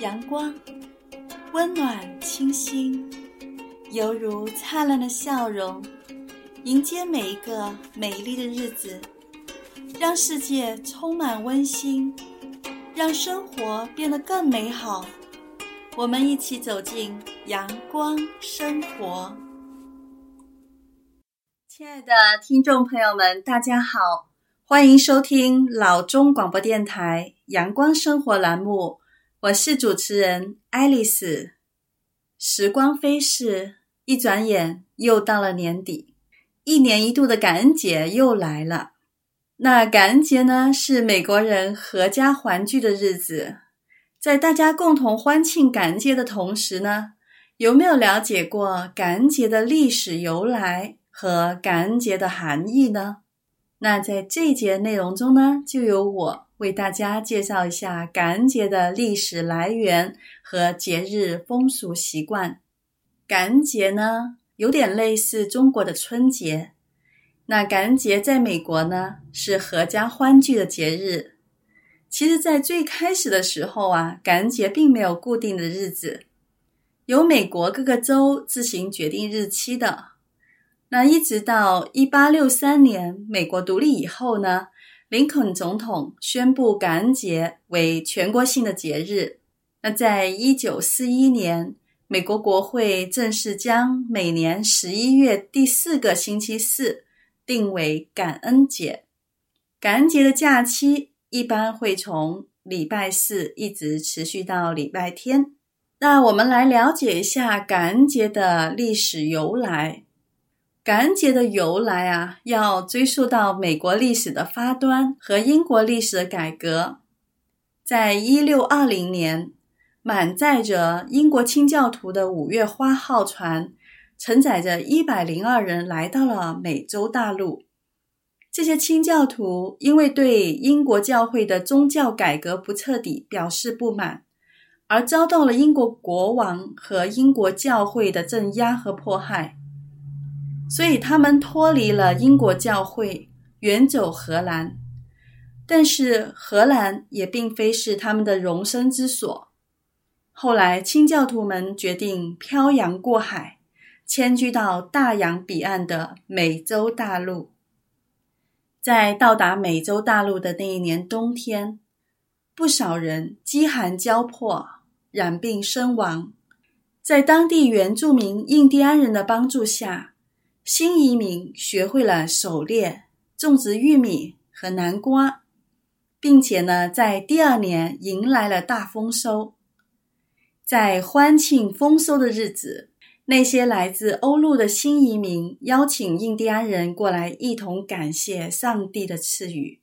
阳光温暖清新，犹如灿烂的笑容，迎接每一个美丽的日子，让世界充满温馨，让生活变得更美好。我们一起走进阳光生活。亲爱的听众朋友们，大家好，欢迎收听老中广播电台阳光生活栏目。我是主持人爱丽丝。时光飞逝，一转眼又到了年底，一年一度的感恩节又来了。那感恩节呢，是美国人合家欢聚的日子。在大家共同欢庆感恩节的同时呢，有没有了解过感恩节的历史由来和感恩节的含义呢？那在这一节内容中呢，就由我为大家介绍一下感恩节的历史来源和节日风俗习惯。感恩节呢，有点类似中国的春节。那感恩节在美国呢，是合家欢聚的节日。其实，在最开始的时候啊，感恩节并没有固定的日子，由美国各个州自行决定日期的。那一直到一八六三年美国独立以后呢，林肯总统宣布感恩节为全国性的节日。那在一九四一年，美国国会正式将每年十一月第四个星期四定为感恩节。感恩节的假期。一般会从礼拜四一直持续到礼拜天。那我们来了解一下感恩节的历史由来。感恩节的由来啊，要追溯到美国历史的发端和英国历史的改革。在一六二零年，满载着英国清教徒的五月花号船，承载着一百零二人来到了美洲大陆。这些清教徒因为对英国教会的宗教改革不彻底表示不满，而遭到了英国国王和英国教会的镇压和迫害，所以他们脱离了英国教会，远走荷兰。但是荷兰也并非是他们的容身之所。后来，清教徒们决定漂洋过海，迁居到大洋彼岸的美洲大陆。在到达美洲大陆的那一年冬天，不少人饥寒交迫、染病身亡。在当地原住民印第安人的帮助下，新移民学会了狩猎、种植玉米和南瓜，并且呢，在第二年迎来了大丰收。在欢庆丰收的日子，那些来自欧陆的新移民邀请印第安人过来，一同感谢上帝的赐予。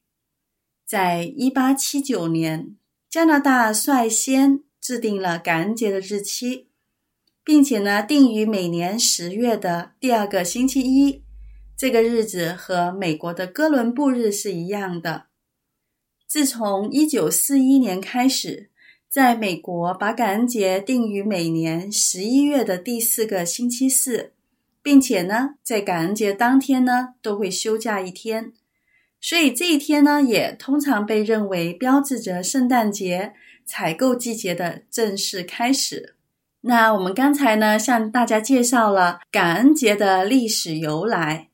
在一八七九年，加拿大率先制定了感恩节的日期，并且呢，定于每年十月的第二个星期一。这个日子和美国的哥伦布日是一样的。自从一九四一年开始。在美国，把感恩节定于每年十一月的第四个星期四，并且呢，在感恩节当天呢，都会休假一天，所以这一天呢，也通常被认为标志着圣诞节采购季节的正式开始。那我们刚才呢，向大家介绍了感恩节的历史由来，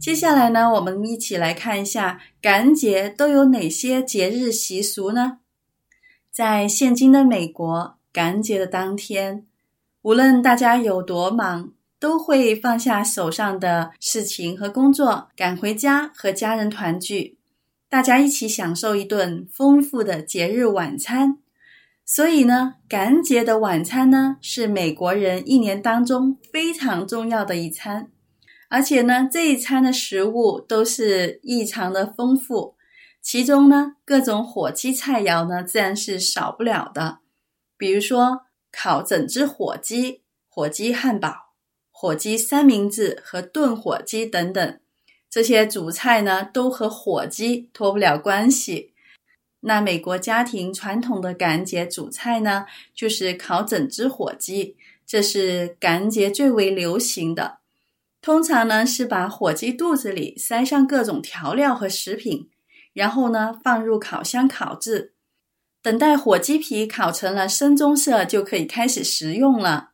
接下来呢，我们一起来看一下感恩节都有哪些节日习俗呢？在现今的美国，感恩节的当天，无论大家有多忙，都会放下手上的事情和工作，赶回家和家人团聚，大家一起享受一顿丰富的节日晚餐。所以呢，感恩节的晚餐呢，是美国人一年当中非常重要的一餐，而且呢，这一餐的食物都是异常的丰富。其中呢，各种火鸡菜肴呢，自然是少不了的。比如说，烤整只火鸡、火鸡汉堡、火鸡三明治和炖火鸡等等，这些主菜呢，都和火鸡脱不了关系。那美国家庭传统的感恩节主菜呢，就是烤整只火鸡，这是感恩节最为流行的。通常呢，是把火鸡肚子里塞上各种调料和食品。然后呢，放入烤箱烤制。等待火鸡皮烤成了深棕色，就可以开始食用了。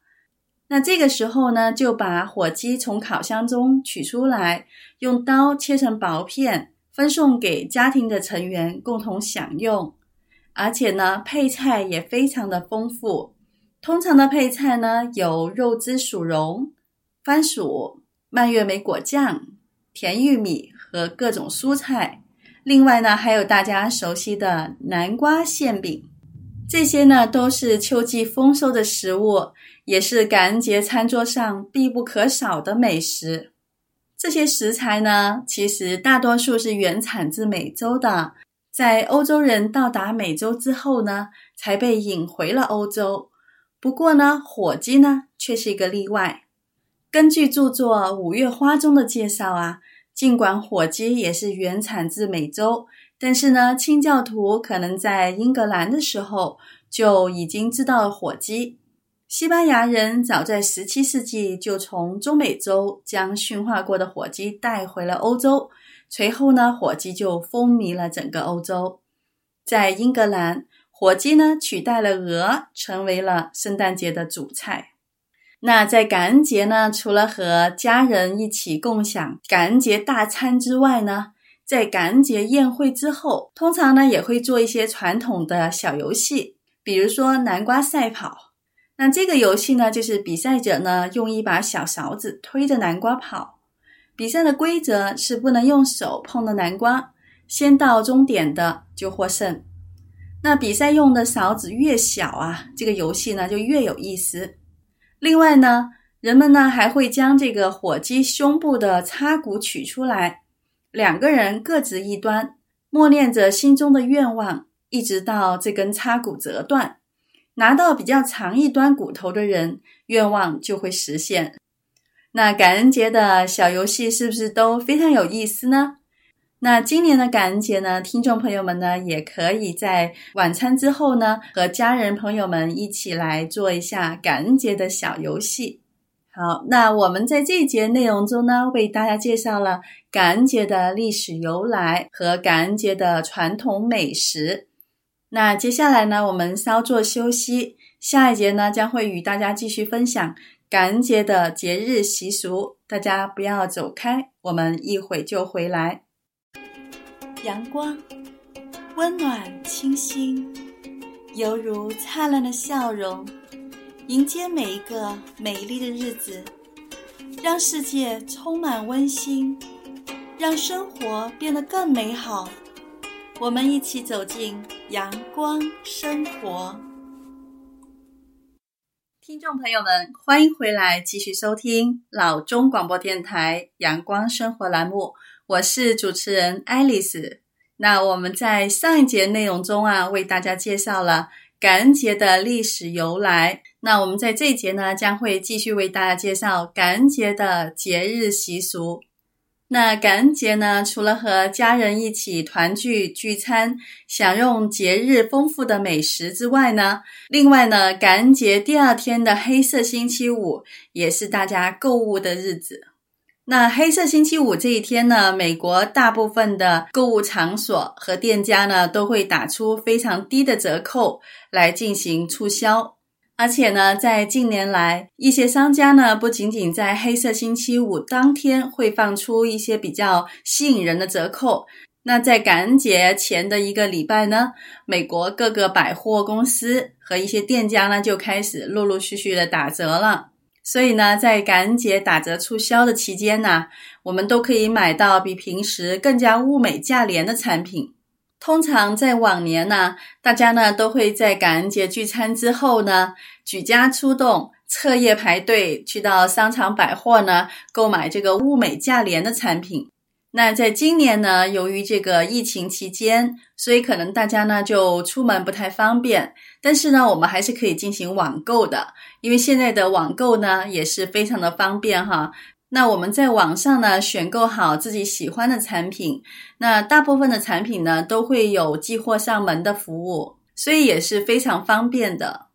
那这个时候呢，就把火鸡从烤箱中取出来，用刀切成薄片，分送给家庭的成员共同享用。而且呢，配菜也非常的丰富。通常的配菜呢，有肉汁薯蓉、番薯、蔓越莓果酱、甜玉米和各种蔬菜。另外呢，还有大家熟悉的南瓜馅饼。这些呢，都是秋季丰收的食物，也是感恩节餐桌上必不可少的美食。这些食材呢，其实大多数是原产自美洲的，在欧洲人到达美洲之后呢，才被引回了欧洲。不过呢，火鸡呢，却是一个例外。根据著作《五月花》中的介绍啊，尽管火鸡也是原产自美洲。但是呢，清教徒可能在英格兰的时候就已经知道了火鸡。西班牙人早在十七世纪就从中美洲将驯化过的火鸡带回了欧洲，随后呢，火鸡就风靡了整个欧洲。在英格兰，火鸡呢取代了鹅，成为了圣诞节的主菜。那在感恩节呢，除了和家人一起共享感恩节大餐之外呢，在感恩节宴会之后，通常呢也会做一些传统的小游戏，比如说南瓜赛跑。那这个游戏呢，就是比赛者呢用一把小勺子推着南瓜跑。比赛的规则是不能用手碰的南瓜，先到终点的就获胜。那比赛用的勺子越小啊，这个游戏呢就越有意思。另外呢，人们呢还会将这个火鸡胸部的叉骨取出来。两个人各执一端，默念着心中的愿望，一直到这根叉骨折断。拿到比较长一端骨头的人，愿望就会实现。那感恩节的小游戏是不是都非常有意思呢？那今年的感恩节呢，听众朋友们呢，也可以在晚餐之后呢，和家人朋友们一起来做一下感恩节的小游戏。好，那我们在这节内容中呢，为大家介绍了感恩节的历史由来和感恩节的传统美食。那接下来呢，我们稍作休息，下一节呢将会与大家继续分享感恩节的节日习俗。大家不要走开，我们一会就回来。阳光温暖清新，犹如灿烂的笑容。迎接每一个美丽的日子，让世界充满温馨，让生活变得更美好。我们一起走进阳光生活。听众朋友们，欢迎回来，继续收听老中广播电台阳光生活栏目。我是主持人爱丽丝。那我们在上一节内容中啊，为大家介绍了感恩节的历史由来。那我们在这一节呢，将会继续为大家介绍感恩节的节日习俗。那感恩节呢，除了和家人一起团聚聚餐，享用节日丰富的美食之外呢，另外呢，感恩节第二天的黑色星期五也是大家购物的日子。那黑色星期五这一天呢，美国大部分的购物场所和店家呢，都会打出非常低的折扣来进行促销。而且呢，在近年来，一些商家呢，不仅仅在黑色星期五当天会放出一些比较吸引人的折扣，那在感恩节前的一个礼拜呢，美国各个百货公司和一些店家呢，就开始陆陆续续的打折了。所以呢，在感恩节打折促销的期间呢，我们都可以买到比平时更加物美价廉的产品。通常在往年呢，大家呢都会在感恩节聚餐之后呢，举家出动，彻夜排队去到商场百货呢购买这个物美价廉的产品。那在今年呢，由于这个疫情期间，所以可能大家呢就出门不太方便，但是呢，我们还是可以进行网购的，因为现在的网购呢也是非常的方便哈。那我们在网上呢选购好自己喜欢的产品，那大部分的产品呢都会有寄货上门的服务，所以也是非常方便的。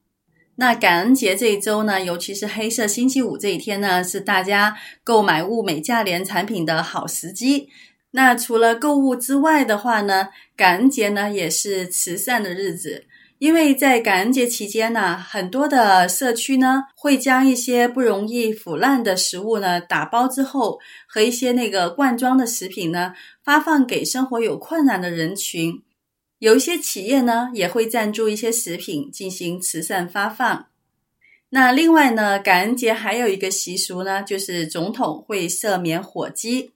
那感恩节这一周呢，尤其是黑色星期五这一天呢，是大家购买物美价廉产品的好时机。那除了购物之外的话呢，感恩节呢也是慈善的日子，因为在感恩节期间呢，很多的社区呢会将一些不容易腐烂的食物呢打包之后，和一些那个罐装的食品呢发放给生活有困难的人群。有一些企业呢也会赞助一些食品进行慈善发放。那另外呢，感恩节还有一个习俗呢，就是总统会赦免火鸡。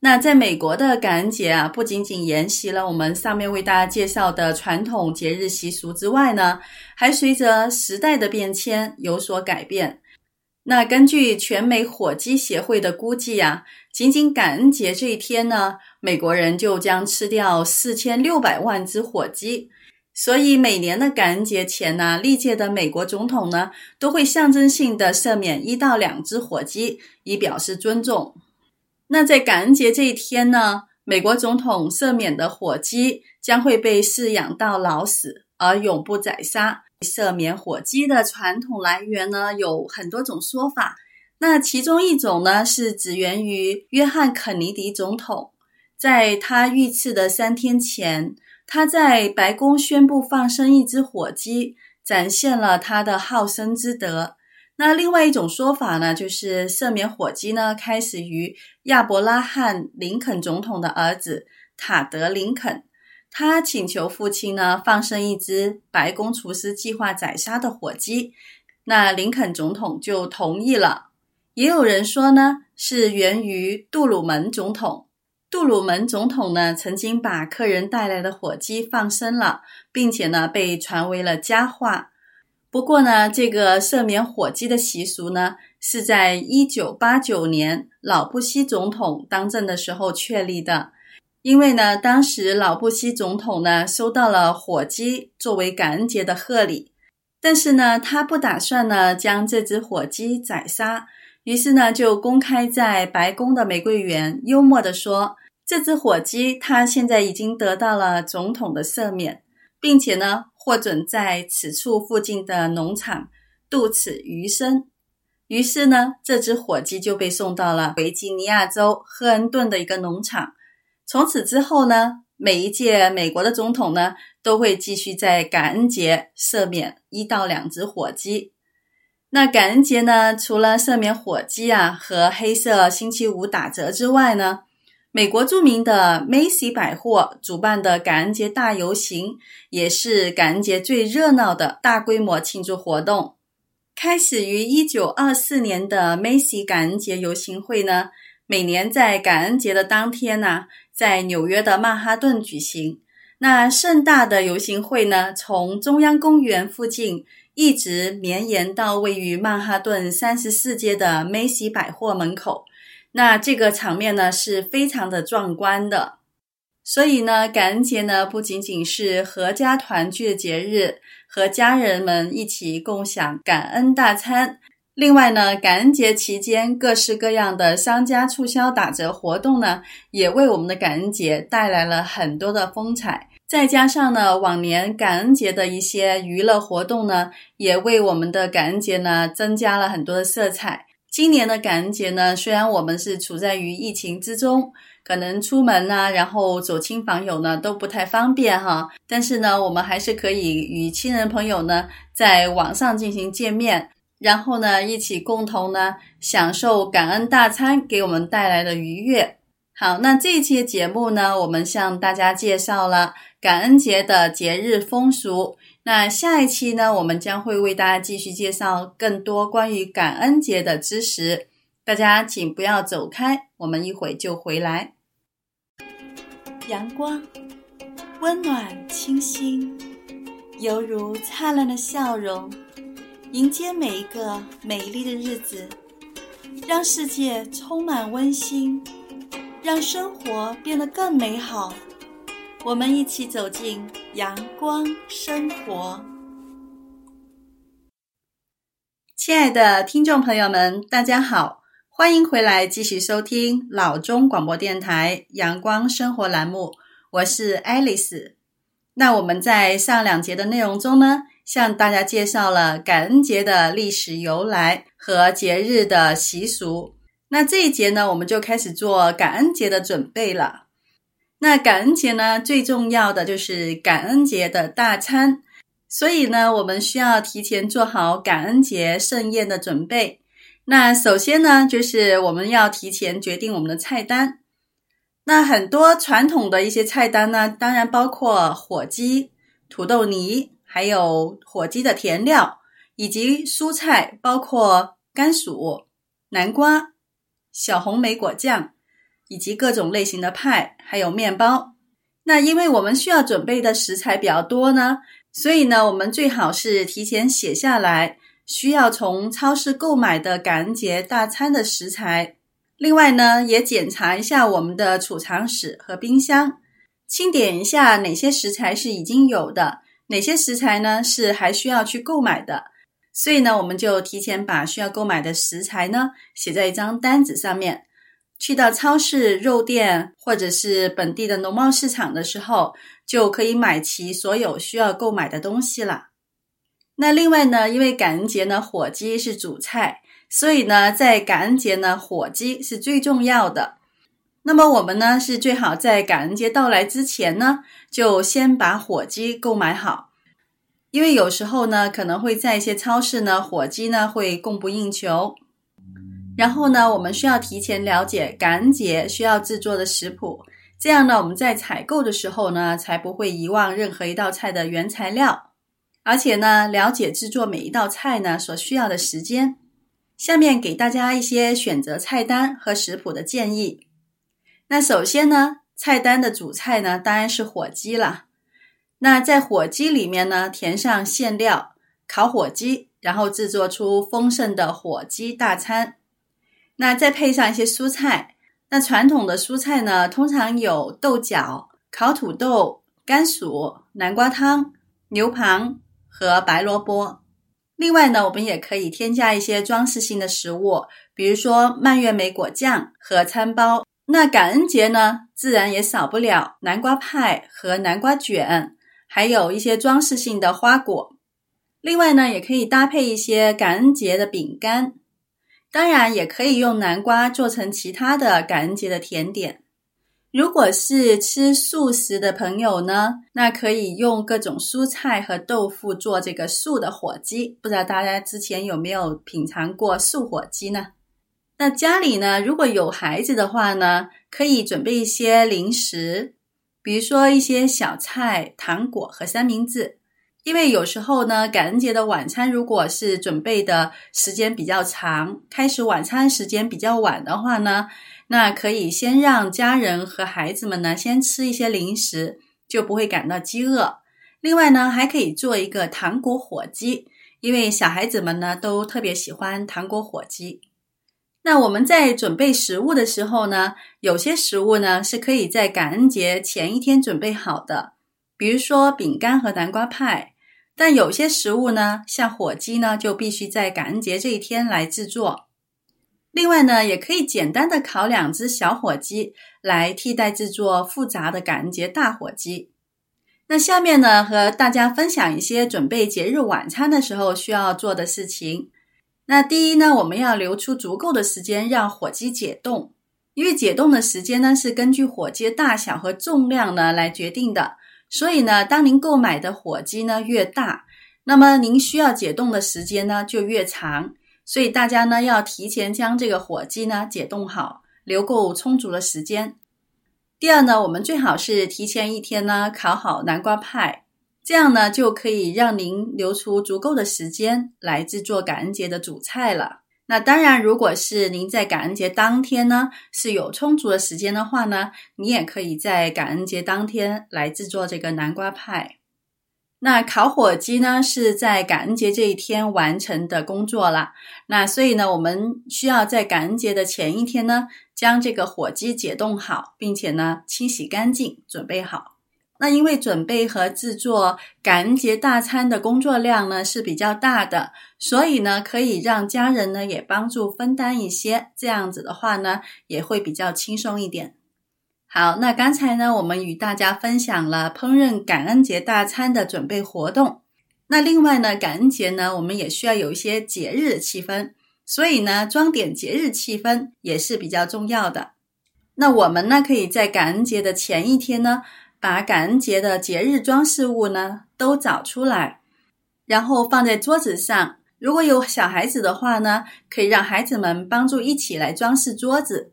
那在美国的感恩节啊，不仅仅沿袭了我们上面为大家介绍的传统节日习俗之外呢，还随着时代的变迁有所改变。那根据全美火鸡协会的估计啊，仅仅感恩节这一天呢，美国人就将吃掉四千六百万只火鸡。所以每年的感恩节前呢，历届的美国总统呢，都会象征性的赦免一到两只火鸡，以表示尊重。那在感恩节这一天呢，美国总统赦免的火鸡将会被饲养到老死，而永不宰杀。赦免火鸡的传统来源呢，有很多种说法。那其中一种呢，是指源于约翰肯尼迪总统，在他遇刺的三天前，他在白宫宣布放生一只火鸡，展现了他的好生之德。那另外一种说法呢，就是赦免火鸡呢，开始于亚伯拉罕·林肯总统的儿子塔德·林肯，他请求父亲呢放生一只白宫厨师计划宰杀的火鸡，那林肯总统就同意了。也有人说呢，是源于杜鲁门总统，杜鲁门总统呢曾经把客人带来的火鸡放生了，并且呢被传为了佳话。不过呢，这个赦免火鸡的习俗呢，是在一九八九年老布希总统当政的时候确立的。因为呢，当时老布希总统呢收到了火鸡作为感恩节的贺礼，但是呢，他不打算呢将这只火鸡宰杀，于是呢就公开在白宫的玫瑰园幽默地说：“这只火鸡它现在已经得到了总统的赦免，并且呢。”获准在此处附近的农场度此余生。于是呢，这只火鸡就被送到了维吉尼亚州赫恩顿的一个农场。从此之后呢，每一届美国的总统呢，都会继续在感恩节赦免一到两只火鸡。那感恩节呢，除了赦免火鸡啊和黑色星期五打折之外呢，美国著名的 Macy 百货主办的感恩节大游行，也是感恩节最热闹的大规模庆祝活动。开始于一九二四年的 Macy 感恩节游行会呢，每年在感恩节的当天呢，在纽约的曼哈顿举行。那盛大的游行会呢，从中央公园附近一直绵延到位于曼哈顿三十四街的 Macy 百货门口。那这个场面呢，是非常的壮观的，所以呢，感恩节呢不仅仅是合家团聚的节日，和家人们一起共享感恩大餐。另外呢，感恩节期间各式各样的商家促销打折活动呢，也为我们的感恩节带来了很多的风采。再加上呢，往年感恩节的一些娱乐活动呢，也为我们的感恩节呢增加了很多的色彩。今年的感恩节呢，虽然我们是处在于疫情之中，可能出门啊，然后走亲访友呢都不太方便哈，但是呢，我们还是可以与亲人朋友呢在网上进行见面，然后呢一起共同呢享受感恩大餐给我们带来的愉悦。好，那这一期节目呢，我们向大家介绍了感恩节的节日风俗。那下一期呢，我们将会为大家继续介绍更多关于感恩节的知识。大家请不要走开，我们一会就回来。阳光温暖清新，犹如灿烂的笑容，迎接每一个美丽的日子，让世界充满温馨，让生活变得更美好。我们一起走进阳光生活。亲爱的听众朋友们，大家好，欢迎回来继续收听老中广播电台阳光生活栏目，我是爱丽丝。那我们在上两节的内容中呢，向大家介绍了感恩节的历史由来和节日的习俗。那这一节呢，我们就开始做感恩节的准备了。那感恩节呢，最重要的就是感恩节的大餐。所以呢，我们需要提前做好感恩节盛宴的准备。那首先呢，就是我们要提前决定我们的菜单。那很多传统的一些菜单呢，当然包括火鸡、土豆泥，还有火鸡的填料，以及蔬菜，包括甘薯、南瓜、小红莓果酱，以及各种类型的派，还有面包。那因为我们需要准备的食材比较多呢，所以呢，我们最好是提前写下来。需要从超市购买的感恩节大餐的食材，另外呢，也检查一下我们的储藏室和冰箱，清点一下哪些食材是已经有的，哪些食材呢是还需要去购买的。所以呢，我们就提前把需要购买的食材呢写在一张单子上面，去到超市、肉店或者是本地的农贸市场的时候，就可以买齐所有需要购买的东西了。那另外呢，因为感恩节呢，火鸡是主菜，所以呢，在感恩节呢，火鸡是最重要的。那么我们呢，是最好在感恩节到来之前呢，就先把火鸡购买好，因为有时候呢，可能会在一些超市呢，火鸡呢会供不应求。然后呢，我们需要提前了解感恩节需要制作的食谱，这样呢，我们在采购的时候呢，才不会遗忘任何一道菜的原材料。而且呢，了解制作每一道菜呢所需要的时间。下面给大家一些选择菜单和食谱的建议。那首先呢，菜单的主菜呢当然是火鸡了。那在火鸡里面呢，填上馅料，烤火鸡，然后制作出丰盛的火鸡大餐。那再配上一些蔬菜。那传统的蔬菜呢，通常有豆角、烤土豆、甘薯、南瓜汤、牛蒡。和白萝卜。另外呢，我们也可以添加一些装饰性的食物，比如说蔓越莓果酱和餐包。那感恩节呢，自然也少不了南瓜派和南瓜卷，还有一些装饰性的花果。另外呢，也可以搭配一些感恩节的饼干。当然，也可以用南瓜做成其他的感恩节的甜点。如果是吃素食的朋友呢，那可以用各种蔬菜和豆腐做这个素的火鸡。不知道大家之前有没有品尝过素火鸡呢？那家里呢，如果有孩子的话呢，可以准备一些零食，比如说一些小菜、糖果和三明治。因为有时候呢，感恩节的晚餐如果是准备的时间比较长，开始晚餐时间比较晚的话呢，那可以先让家人和孩子们呢先吃一些零食，就不会感到饥饿。另外呢，还可以做一个糖果火鸡，因为小孩子们呢都特别喜欢糖果火鸡。那我们在准备食物的时候呢，有些食物呢是可以在感恩节前一天准备好的，比如说饼干和南瓜派。但有些食物呢，像火鸡呢，就必须在感恩节这一天来制作。另外呢，也可以简单的烤两只小火鸡来替代制作复杂的感恩节大火鸡。那下面呢，和大家分享一些准备节日晚餐的时候需要做的事情。那第一呢，我们要留出足够的时间让火鸡解冻，因为解冻的时间呢是根据火鸡大小和重量呢来决定的。所以呢，当您购买的火鸡呢越大，那么您需要解冻的时间呢就越长。所以大家呢要提前将这个火鸡呢解冻好，留够充足的时间。第二呢，我们最好是提前一天呢烤好南瓜派，这样呢就可以让您留出足够的时间来制作感恩节的主菜了。那当然，如果是您在感恩节当天呢是有充足的时间的话呢，你也可以在感恩节当天来制作这个南瓜派。那烤火鸡呢，是在感恩节这一天完成的工作了。那所以呢，我们需要在感恩节的前一天呢，将这个火鸡解冻好，并且呢，清洗干净，准备好。那因为准备和制作感恩节大餐的工作量呢是比较大的，所以呢，可以让家人呢也帮助分担一些。这样子的话呢，也会比较轻松一点。好，那刚才呢，我们与大家分享了烹饪感恩节大餐的准备活动。那另外呢，感恩节呢，我们也需要有一些节日的气氛，所以呢，装点节日气氛也是比较重要的。那我们呢，可以在感恩节的前一天呢，把感恩节的节日装饰物呢都找出来，然后放在桌子上。如果有小孩子的话呢，可以让孩子们帮助一起来装饰桌子，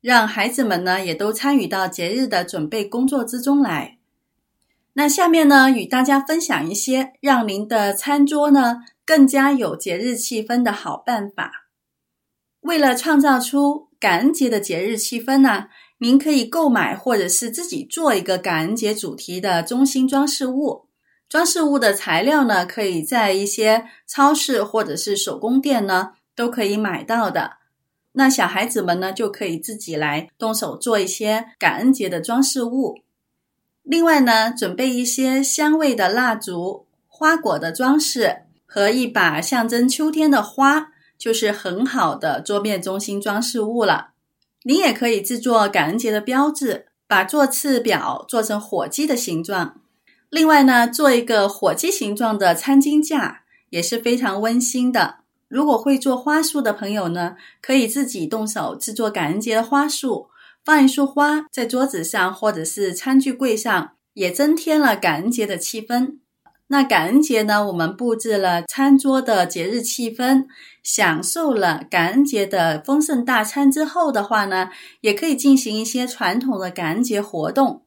让孩子们呢也都参与到节日的准备工作之中来。那下面呢，与大家分享一些让您的餐桌呢更加有节日气氛的好办法。为了创造出感恩节的节日气氛呢，您可以购买或者是自己做一个感恩节主题的中心装饰物。装饰物的材料呢，可以在一些超市或者是手工店呢都可以买到的。那小孩子们呢，就可以自己来动手做一些感恩节的装饰物。另外呢，准备一些香味的蜡烛、花果的装饰和一把象征秋天的花，就是很好的桌面中心装饰物了。您也可以制作感恩节的标志，把座次表做成火鸡的形状。另外呢，做一个火鸡形状的餐巾架也是非常温馨的。如果会做花束的朋友呢，可以自己动手制作感恩节的花束，放一束花在桌子上或者是餐具柜上，也增添了感恩节的气氛。那感恩节呢，我们布置了餐桌的节日气氛，享受了感恩节的丰盛大餐之后的话呢，也可以进行一些传统的感恩节活动。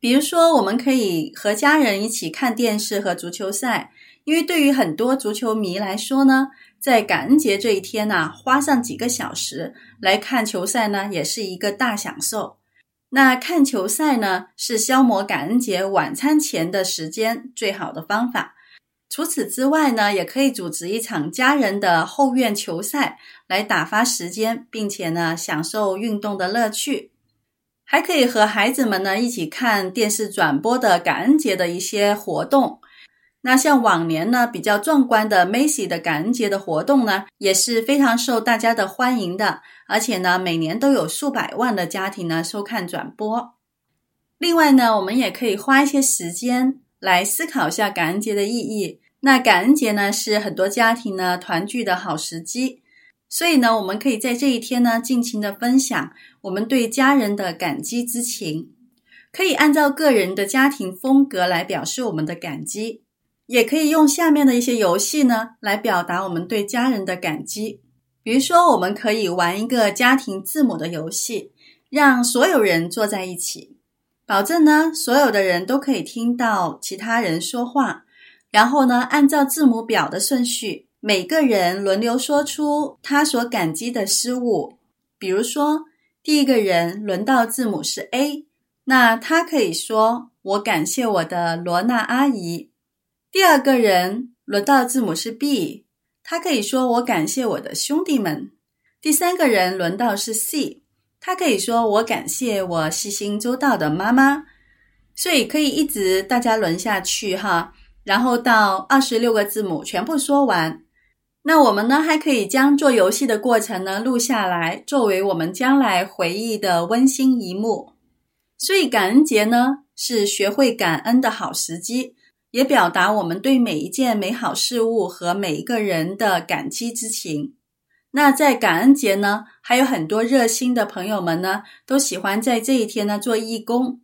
比如说，我们可以和家人一起看电视和足球赛，因为对于很多足球迷来说呢，在感恩节这一天呢，花上几个小时来看球赛呢，也是一个大享受。那看球赛呢，是消磨感恩节晚餐前的时间最好的方法。除此之外呢，也可以组织一场家人的后院球赛来打发时间，并且呢，享受运动的乐趣。还可以和孩子们呢一起看电视转播的感恩节的一些活动。那像往年呢比较壮观的 Macy 的感恩节的活动呢，也是非常受大家的欢迎的。而且呢，每年都有数百万的家庭呢收看转播。另外呢，我们也可以花一些时间来思考一下感恩节的意义。那感恩节呢，是很多家庭呢团聚的好时机。所以呢，我们可以在这一天呢，尽情的分享我们对家人的感激之情。可以按照个人的家庭风格来表示我们的感激，也可以用下面的一些游戏呢，来表达我们对家人的感激。比如说，我们可以玩一个家庭字母的游戏，让所有人坐在一起，保证呢，所有的人都可以听到其他人说话，然后呢，按照字母表的顺序。每个人轮流说出他所感激的事物，比如说，第一个人轮到字母是 A，那他可以说：“我感谢我的罗娜阿姨。”第二个人轮到字母是 B，他可以说：“我感谢我的兄弟们。”第三个人轮到是 C，他可以说：“我感谢我细心周到的妈妈。”所以可以一直大家轮下去哈，然后到二十六个字母全部说完。那我们呢，还可以将做游戏的过程呢录下来，作为我们将来回忆的温馨一幕。所以感恩节呢，是学会感恩的好时机，也表达我们对每一件美好事物和每一个人的感激之情。那在感恩节呢，还有很多热心的朋友们呢，都喜欢在这一天呢做义工，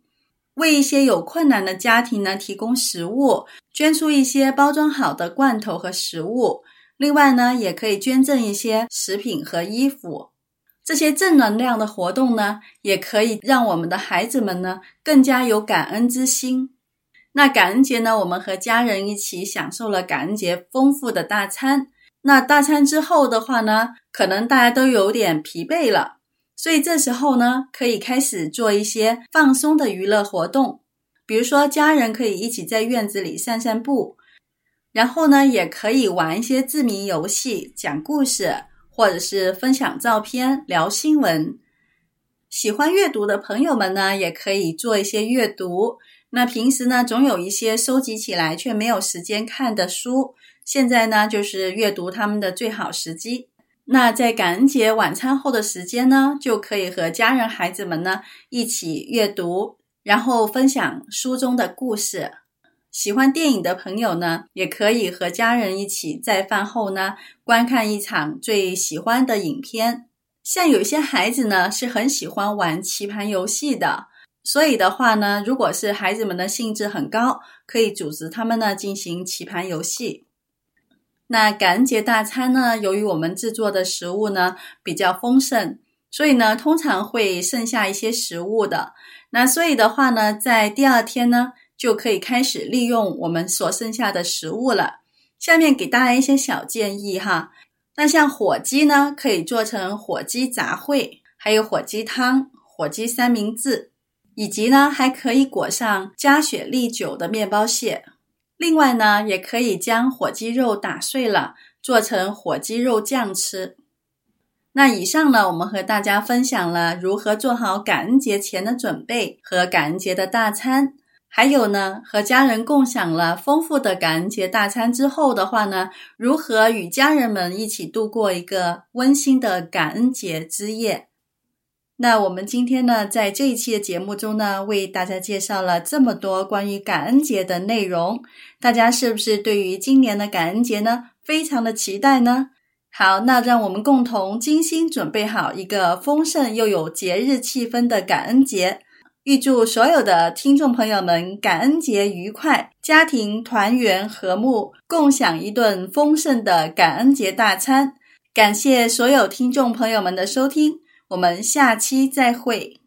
为一些有困难的家庭呢提供食物，捐出一些包装好的罐头和食物。另外呢，也可以捐赠一些食品和衣服。这些正能量的活动呢，也可以让我们的孩子们呢更加有感恩之心。那感恩节呢，我们和家人一起享受了感恩节丰富的大餐。那大餐之后的话呢，可能大家都有点疲惫了，所以这时候呢，可以开始做一些放松的娱乐活动，比如说家人可以一起在院子里散散步。然后呢，也可以玩一些字谜游戏、讲故事，或者是分享照片、聊新闻。喜欢阅读的朋友们呢，也可以做一些阅读。那平时呢，总有一些收集起来却没有时间看的书，现在呢，就是阅读他们的最好时机。那在感恩节晚餐后的时间呢，就可以和家人、孩子们呢一起阅读，然后分享书中的故事。喜欢电影的朋友呢，也可以和家人一起在饭后呢观看一场最喜欢的影片。像有些孩子呢是很喜欢玩棋盘游戏的，所以的话呢，如果是孩子们的兴致很高，可以组织他们呢进行棋盘游戏。那感恩节大餐呢，由于我们制作的食物呢比较丰盛，所以呢通常会剩下一些食物的。那所以的话呢，在第二天呢就可以开始利用我们所剩下的食物了。下面给大家一些小建议哈。那像火鸡呢，可以做成火鸡杂烩，还有火鸡汤、火鸡三明治，以及呢还可以裹上加雪利酒的面包屑。另外呢，也可以将火鸡肉打碎了，做成火鸡肉酱吃。那以上呢，我们和大家分享了如何做好感恩节前的准备和感恩节的大餐。还有呢，和家人共享了丰富的感恩节大餐之后的话呢，如何与家人们一起度过一个温馨的感恩节之夜？那我们今天呢，在这一期的节目中呢，为大家介绍了这么多关于感恩节的内容，大家是不是对于今年的感恩节呢，非常的期待呢？好，那让我们共同精心准备好一个丰盛又有节日气氛的感恩节。预祝所有的听众朋友们感恩节愉快，家庭团圆和睦，共享一顿丰盛的感恩节大餐。感谢所有听众朋友们的收听，我们下期再会。